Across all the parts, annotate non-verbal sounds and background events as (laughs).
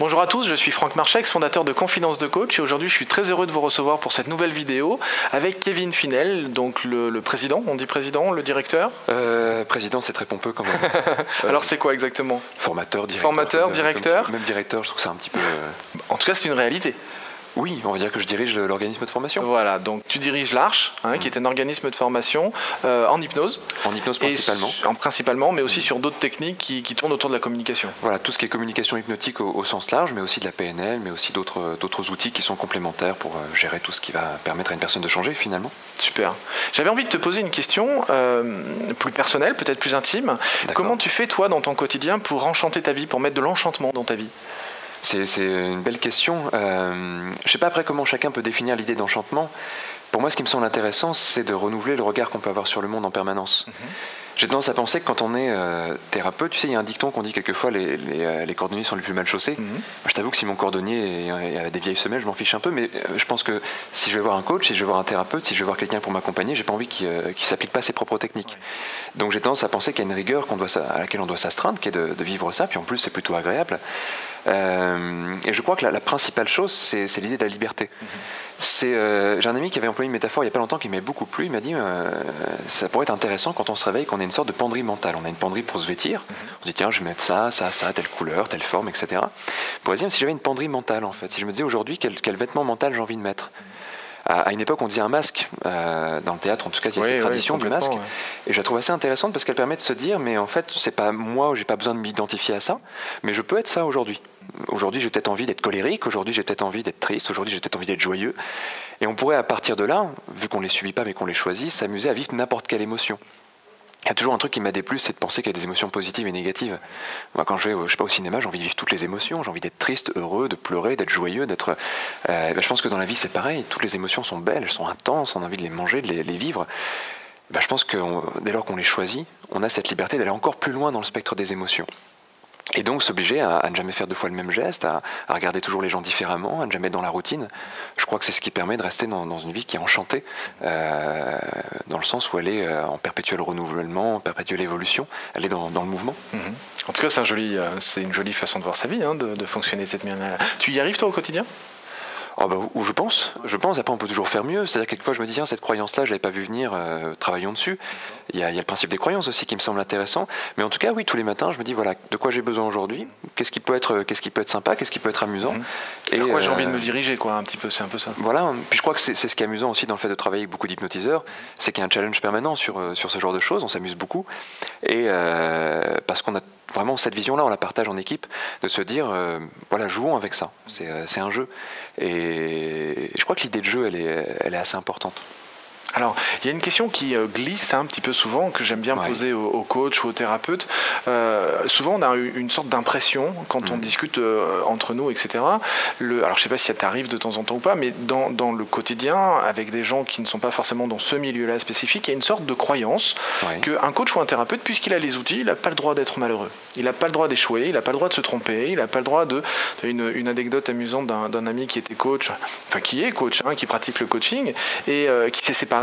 Bonjour à tous, je suis Franck Marchex, fondateur de Confidence de Coach et aujourd'hui je suis très heureux de vous recevoir pour cette nouvelle vidéo avec Kevin Finel, donc le, président, on dit président, le directeur? Euh, Président c'est très pompeux quand même. (laughs) Alors c'est quoi exactement? Formateur, directeur. Formateur, directeur Même directeur, je trouve ça un petit peu... Euh, en tout cas c'est une réalité. Oui, on va dire que je dirige l'organisme de formation. Voilà, donc tu diriges l'Arche, hein, qui est un organisme de formation euh, en hypnose. En hypnose principalement. en principalement, mais aussi sur d'autres techniques qui, tournent autour de la communication. Voilà, tout ce qui est communication hypnotique au, sens large, mais aussi de la PNL, mais aussi d'autres outils qui sont complémentaires pour euh, gérer tout ce qui va permettre à une personne de changer finalement. Super. J'avais envie de te poser une question euh, plus personnelle, peut-être plus intime. Comment tu fais toi dans ton quotidien pour enchanter ta vie, pour mettre de l'enchantement dans ta vie? C'est une belle question. Euh, je ne sais pas après comment chacun peut définir l'idée d'enchantement. Pour moi, ce qui me semble intéressant, c'est de renouveler le regard qu'on peut avoir sur le monde en permanence. Mhm. J'ai tendance à penser que quand on est euh, thérapeute, tu sais, il y a un dicton qu'on dit quelquefois les, les, euh, les, cordonniers sont les plus mal chaussés. Mhm. je t'avoue que si mon cordonnier a des vieilles semelles, je m'en fiche un peu, mais je pense que si je vais voir un coach, si je vais voir un thérapeute, si je vais voir quelqu'un pour m'accompagner, j'ai pas envie qu'il ne s'applique pas ses propres techniques. Donc j'ai tendance à penser qu'il y a une rigueur doit, à laquelle on doit s'astreindre, qui est de, de, vivre ça, puis en plus c'est plutôt agréable. Euh, et je crois que la, principale chose, c'est l'idée de la liberté. Euh, j'ai un ami qui avait employé une métaphore il n'y a pas longtemps qui m'avait beaucoup plu. Il m'a dit euh, ça pourrait être intéressant quand on se réveille qu'on ait une sorte de penderie mentale. On a une penderie pour se vêtir. On se dit tiens, je vais mettre ça, ça, ça, telle couleur, telle forme, etc. Pour dire si j'avais une penderie mentale en fait, si je me disais aujourd'hui quel, vêtement mental j'ai envie de mettre. À, une époque, on disait un masque. dans le théâtre, en tout cas, il y a cette tradition du masque. Et je la trouve assez intéressante parce qu'elle permet de se dire, mais en fait, c'est pas moi, j'ai pas besoin de m'identifier à ça, mais je peux être ça aujourd'hui. Aujourd'hui, j'ai peut-être envie d'être colérique, aujourd'hui, j'ai peut-être envie d'être triste, aujourd'hui, j'ai peut-être envie d'être joyeux. Et on pourrait, à partir de là, vu qu'on ne les subit pas mais qu'on les choisit, s'amuser à vivre n'importe quelle émotion. Il y a toujours un truc qui m'a déplu, c'est de penser qu'il y a des émotions positives et négatives. Moi, quand je vais, au cinéma, j'ai envie de vivre toutes les émotions. J'ai envie d'être triste, heureux, de pleurer, d'être joyeux, d'être. Euh, ben, je pense que dans la vie, c'est pareil. Toutes les émotions sont belles, elles sont intenses. On a envie de les manger, de les, vivre. Ben, je pense que dès lors qu'on les choisit, on a cette liberté d'aller encore plus loin dans le spectre des émotions. Et donc s'obliger à, ne jamais faire deux fois le même geste, à, regarder toujours les gens différemment, à ne jamais être dans la routine. Je crois que c'est ce qui permet de rester dans, une vie qui est enchantée, euh, dans le sens où elle est euh, en perpétuel renouvellement, en perpétuelle évolution, elle est dans, le mouvement. Mhm. En tout cas, c'est euh, une jolie façon de voir sa vie, hein, de, de fonctionner de cette manière-là. Tu y arrives toi au quotidien? Oh bah, où je pense, je pense. Après, on peut toujours faire mieux. C'est-à-dire quelquefois, je me dis tiens, cette croyance-là, je l'avais pas vu venir. Euh, travaillons dessus. Il y, a, le principe des croyances aussi qui me semble intéressant. Mais en tout cas, oui, tous les matins, je me dis voilà, de quoi j'ai besoin aujourd'hui? Qu'est-ce qui peut être, qu'est-ce qui peut être sympa? Qu'est-ce qui peut être amusant? Mhm. Et quoi j'ai envie de me diriger, quoi, un petit peu. C'est un peu ça. Voilà. Puis je crois que c'est ce qui est amusant aussi dans le fait de travailler avec beaucoup d'hypnotiseurs, c'est qu'il y a un challenge permanent sur euh, sur ce genre de choses. On s'amuse beaucoup et euh, parce qu'on a vraiment cette vision-là, on la partage en équipe, de se dire, euh, voilà, jouons avec ça. Euh, c'est un jeu. Et je crois que l'idée de jeu, elle est, elle est assez importante. Alors, il y a une question qui euh, glisse un petit peu souvent, que j'aime bien poser aux, coachs ou aux thérapeutes. Euh, souvent, on a une sorte d'impression quand on mm. discute euh, entre nous, etc. Le, alors, je ne sais pas si ça t'arrive de temps en temps ou pas, mais dans, dans, le quotidien, avec des gens qui ne sont pas forcément dans ce milieu-là spécifique, il y a une sorte de croyance qu'un coach ou un thérapeute, puisqu'il a les outils, il n'a pas le droit d'être malheureux. Il n'a pas le droit d'échouer, il n'a pas le droit de se tromper, il n'a pas le droit de... Une, une anecdote amusante d'un ami qui était coach, enfin qui est coach, hein, qui pratique le coaching, et qui s'est séparé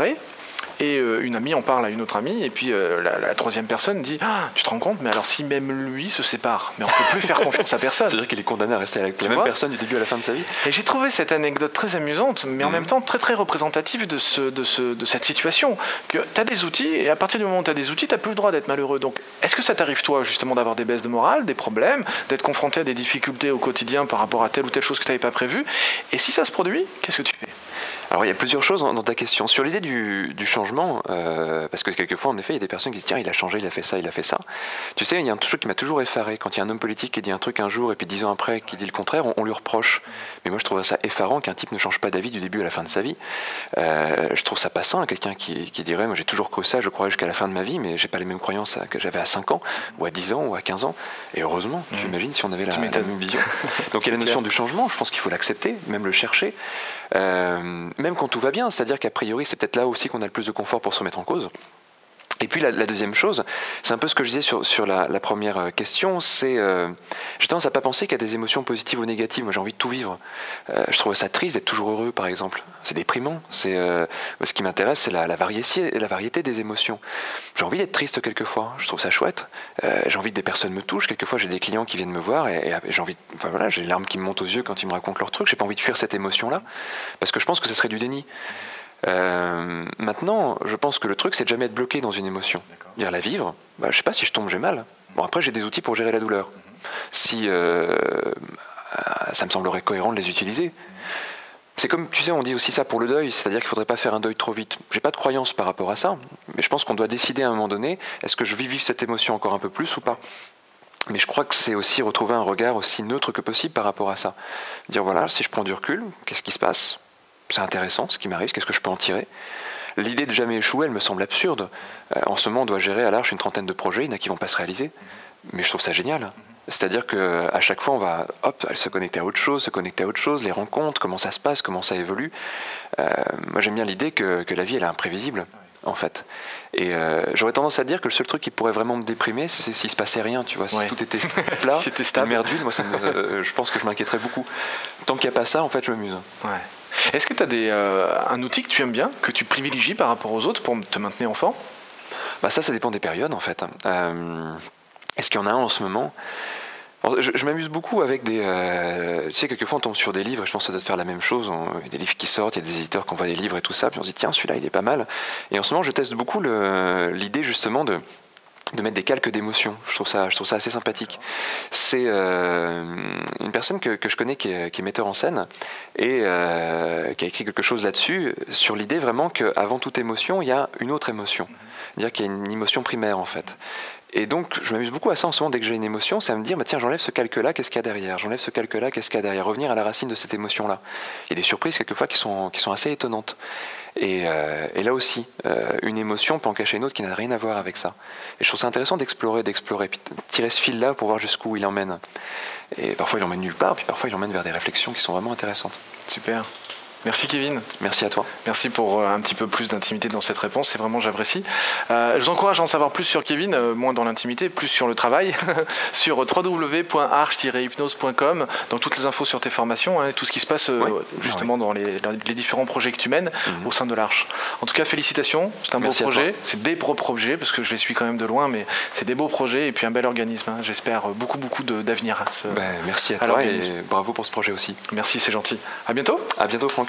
et euh, une amie en parle à une autre amie, et puis euh, la, troisième personne dit ah, Tu te rends compte Mais alors, si même lui se sépare, mais on ne peut plus faire confiance à personne. (laughs) C'est-à-dire qu'il est condamné à rester avec la même personne du début à la fin de sa vie Et j'ai trouvé cette anecdote très amusante, mais en mhm. même temps très très représentative de, ce, de, ce, de cette situation. Que tu as des outils, et à partir du moment où tu as des outils, tu n'as plus le droit d'être malheureux. Donc, est-ce que ça t'arrive, toi, justement, d'avoir des baisses de morale, des problèmes, d'être confronté à des difficultés au quotidien par rapport à telle ou telle chose que tu n'avais pas prévue? Et si ça se produit, qu'est-ce que tu fais? Alors il y a plusieurs choses dans, ta question. Sur l'idée du, changement, euh, parce que quelquefois en effet il y a des personnes qui se disent tiens il a changé, il a fait ça, il a fait ça. Tu sais, il y a un truc qui m'a toujours effaré. Quand il y a un homme politique qui dit un truc un jour et puis dix ans après qui dit le contraire, on, lui reproche. Mais moi je trouve ça effarant qu'un type ne change pas d'avis du début à la fin de sa vie. Euh, je trouve ça pas sain, quelqu'un qui, dirait moi j'ai toujours cru ça, je croyais jusqu'à la fin de ma vie, mais j'ai pas les mêmes croyances que j'avais à 5 ans, ou à 10 ans, ou à 15 ans. Et heureusement, tu mmh. imagines si on avait la, la même vision. (laughs) Donc il y a la notion du changement, je pense qu'il faut l'accepter, même le chercher. Euh, même quand tout va bien, c'est-à-dire qu'a priori, c'est peut-être là aussi qu'on a le plus de confort pour se mettre en cause. Et puis la, deuxième chose, c'est un peu ce que je disais sur, sur la, première euh, question, c'est euh, j'ai tendance à pas penser qu'il y a des émotions positives ou négatives. Moi j'ai envie de tout vivre. Euh, je trouve ça triste d'être toujours heureux par exemple. C'est déprimant. C'est ce qui m'intéresse, c'est la, la, variété, la variété des émotions. J'ai envie d'être triste quelquefois. Je trouve ça chouette. j'ai envie que des personnes me touchent. Quelquefois j'ai des clients qui viennent me voir et, j'ai envie, enfin voilà, j'ai les larmes qui me montent aux yeux quand ils me racontent leur truc. J'ai pas envie de fuir cette émotion là parce que je pense que ce serait du déni. Euh, maintenant, je pense que le truc, c'est de jamais être bloqué dans une émotion. Dire la vivre, bah, je sais pas si je tombe, j'ai mal. Bon, après, j'ai des outils pour gérer la douleur. Si euh, ça me semblerait cohérent de les utiliser. C'est comme, tu sais, on dit aussi ça pour le deuil, c'est-à-dire qu'il faudrait pas faire un deuil trop vite. J'ai pas de croyance par rapport à ça, mais je pense qu'on doit décider à un moment donné, est-ce que je vis vivre cette émotion encore un peu plus ou pas? Mais je crois que c'est aussi retrouver un regard aussi neutre que possible par rapport à ça. Dire voilà, si je prends du recul, qu'est-ce qui se passe? C'est intéressant ce qui m'arrive, qu'est-ce que je peux en tirer? L'idée de jamais échouer, elle me semble absurde. Euh, en ce moment, on doit gérer à l'arche une trentaine de projets, il y en a qui vont pas se réaliser. Mais je trouve ça génial. C'est-à-dire qu'à chaque fois, on va hop, se connecter à autre chose, se connecter à autre chose, les rencontres, comment ça se passe, comment ça évolue. Euh, moi, j'aime bien l'idée que, la vie, elle est imprévisible, en fait. Et euh, j'aurais tendance à dire que le seul truc qui pourrait vraiment me déprimer, c'est s'il se passait rien, tu vois. Si tout était (laughs) plat, si stable. merdule, moi, ça je pense que je m'inquiéterais beaucoup. Tant qu'il n'y a pas ça, en fait, je m'amuse. Ouais. Est-ce que tu as des, euh, un outil que tu aimes bien, que tu privilégies par rapport aux autres pour te maintenir en forme? Bah Ça, ça dépend des périodes en fait. Euh, est-ce qu'il y en a un en ce moment? Je, m'amuse beaucoup avec des. Euh, tu sais, quelquefois on tombe sur des livres, et je pense que ça doit faire la même chose. Il y a des livres qui sortent, il y a des éditeurs qui envoient des livres et tout ça, puis on se dit, tiens, celui-là, il est pas mal. Et en ce moment, je teste beaucoup l'idée justement de de mettre des calques d'émotions. Je trouve ça, je trouve ça assez sympathique. C'est euh, une personne que, que, je connais qui est, qui est, metteur en scène et euh, qui a écrit quelque chose là-dessus sur l'idée vraiment qu'avant toute émotion, il y a une autre émotion. C'est-à-dire qu'il y a une émotion primaire en fait. Et donc, je m'amuse beaucoup à ça en ce moment, dès que j'ai une émotion, c'est à me dire, bah, tiens, j'enlève ce calque-là, qu'est-ce qu'il y a derrière? J'enlève ce calque-là, qu'est-ce qu'il y a derrière? Revenir à la racine de cette émotion-là. Il y a des surprises, quelquefois, qui sont, qui sont assez étonnantes. Et, euh, et là aussi, euh, une émotion peut en cacher une autre qui n'a rien à voir avec ça. Et je trouve ça intéressant d'explorer, d'explorer, puis tirer ce fil-là pour voir jusqu'où il emmène. Et parfois, il emmène nulle part, puis parfois, il emmène vers des réflexions qui sont vraiment intéressantes. Super. Merci Kevin. Merci à toi. Merci pour euh, un petit peu plus d'intimité dans cette réponse, c'est vraiment j'apprécie. Euh, je vous encourage à en savoir plus sur Kevin, euh, moins dans l'intimité, plus sur le travail, (laughs) sur www.arch-hypnose.com, dans toutes les infos sur tes formations, hein, tout ce qui se passe justement dans les, différents projets que tu mènes mhm. au sein de l'Arche. En tout cas, félicitations, c'est un beau projet, c'est des beaux projets, parce que je les suis quand même de loin, mais c'est des beaux projets et puis un bel organisme. Hein. J'espère beaucoup, beaucoup d'avenir. Ben, merci à, toi et bravo pour ce projet aussi. Merci, c'est gentil. À bientôt. À bientôt, Franck.